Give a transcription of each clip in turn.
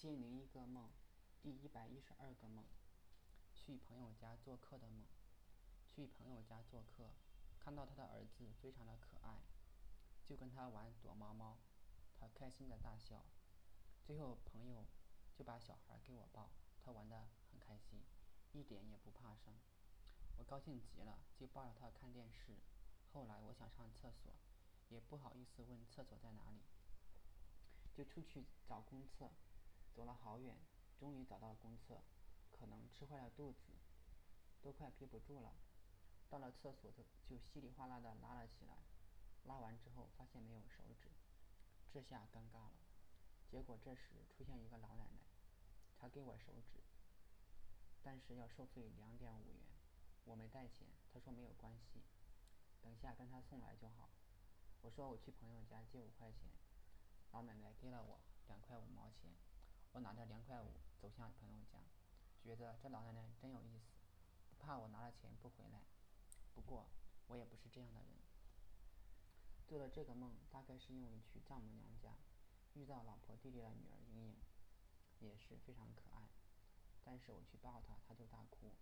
千零一个梦，第一百一十二个梦，去朋友家做客的梦。去朋友家做客，看到他的儿子非常的可爱，就跟他玩躲猫猫，他开心的大笑。最后朋友就把小孩给我抱，他玩的很开心，一点也不怕生。我高兴极了，就抱着他看电视。后来我想上厕所，也不好意思问厕所在哪里。就出去找公厕，走了好远，终于找到了公厕，可能吃坏了肚子，都快憋不住了。到了厕所就就稀里哗啦的拉了起来，拉完之后发现没有手纸，这下尴尬了。结果这时出现一个老奶奶，她给我手纸，但是要收费两点五元，我没带钱，她说没有关系，等下跟她送来就好。我说我去朋友家借五块钱。老奶奶给了我两块五毛钱，我拿着两块五走向朋友家，觉得这老奶奶真有意思，不怕我拿了钱不回来。不过我也不是这样的人。做了这个梦，大概是因为去丈母娘家，遇到老婆弟弟的女儿莹莹，也是非常可爱，但是我去抱她，她就大哭。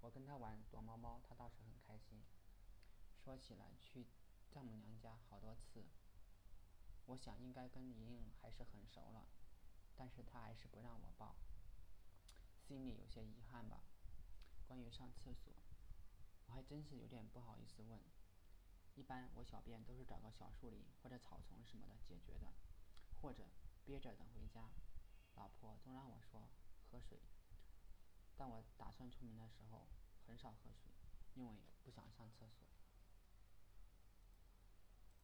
我跟她玩躲猫猫，她倒是很开心。说起来去丈母娘家好多次。我想应该跟莹莹还是很熟了，但是他还是不让我抱，心里有些遗憾吧。关于上厕所，我还真是有点不好意思问。一般我小便都是找个小树林或者草丛什么的解决的，或者憋着等回家。老婆总让我说喝水，但我打算出门的时候很少喝水，因为不想上。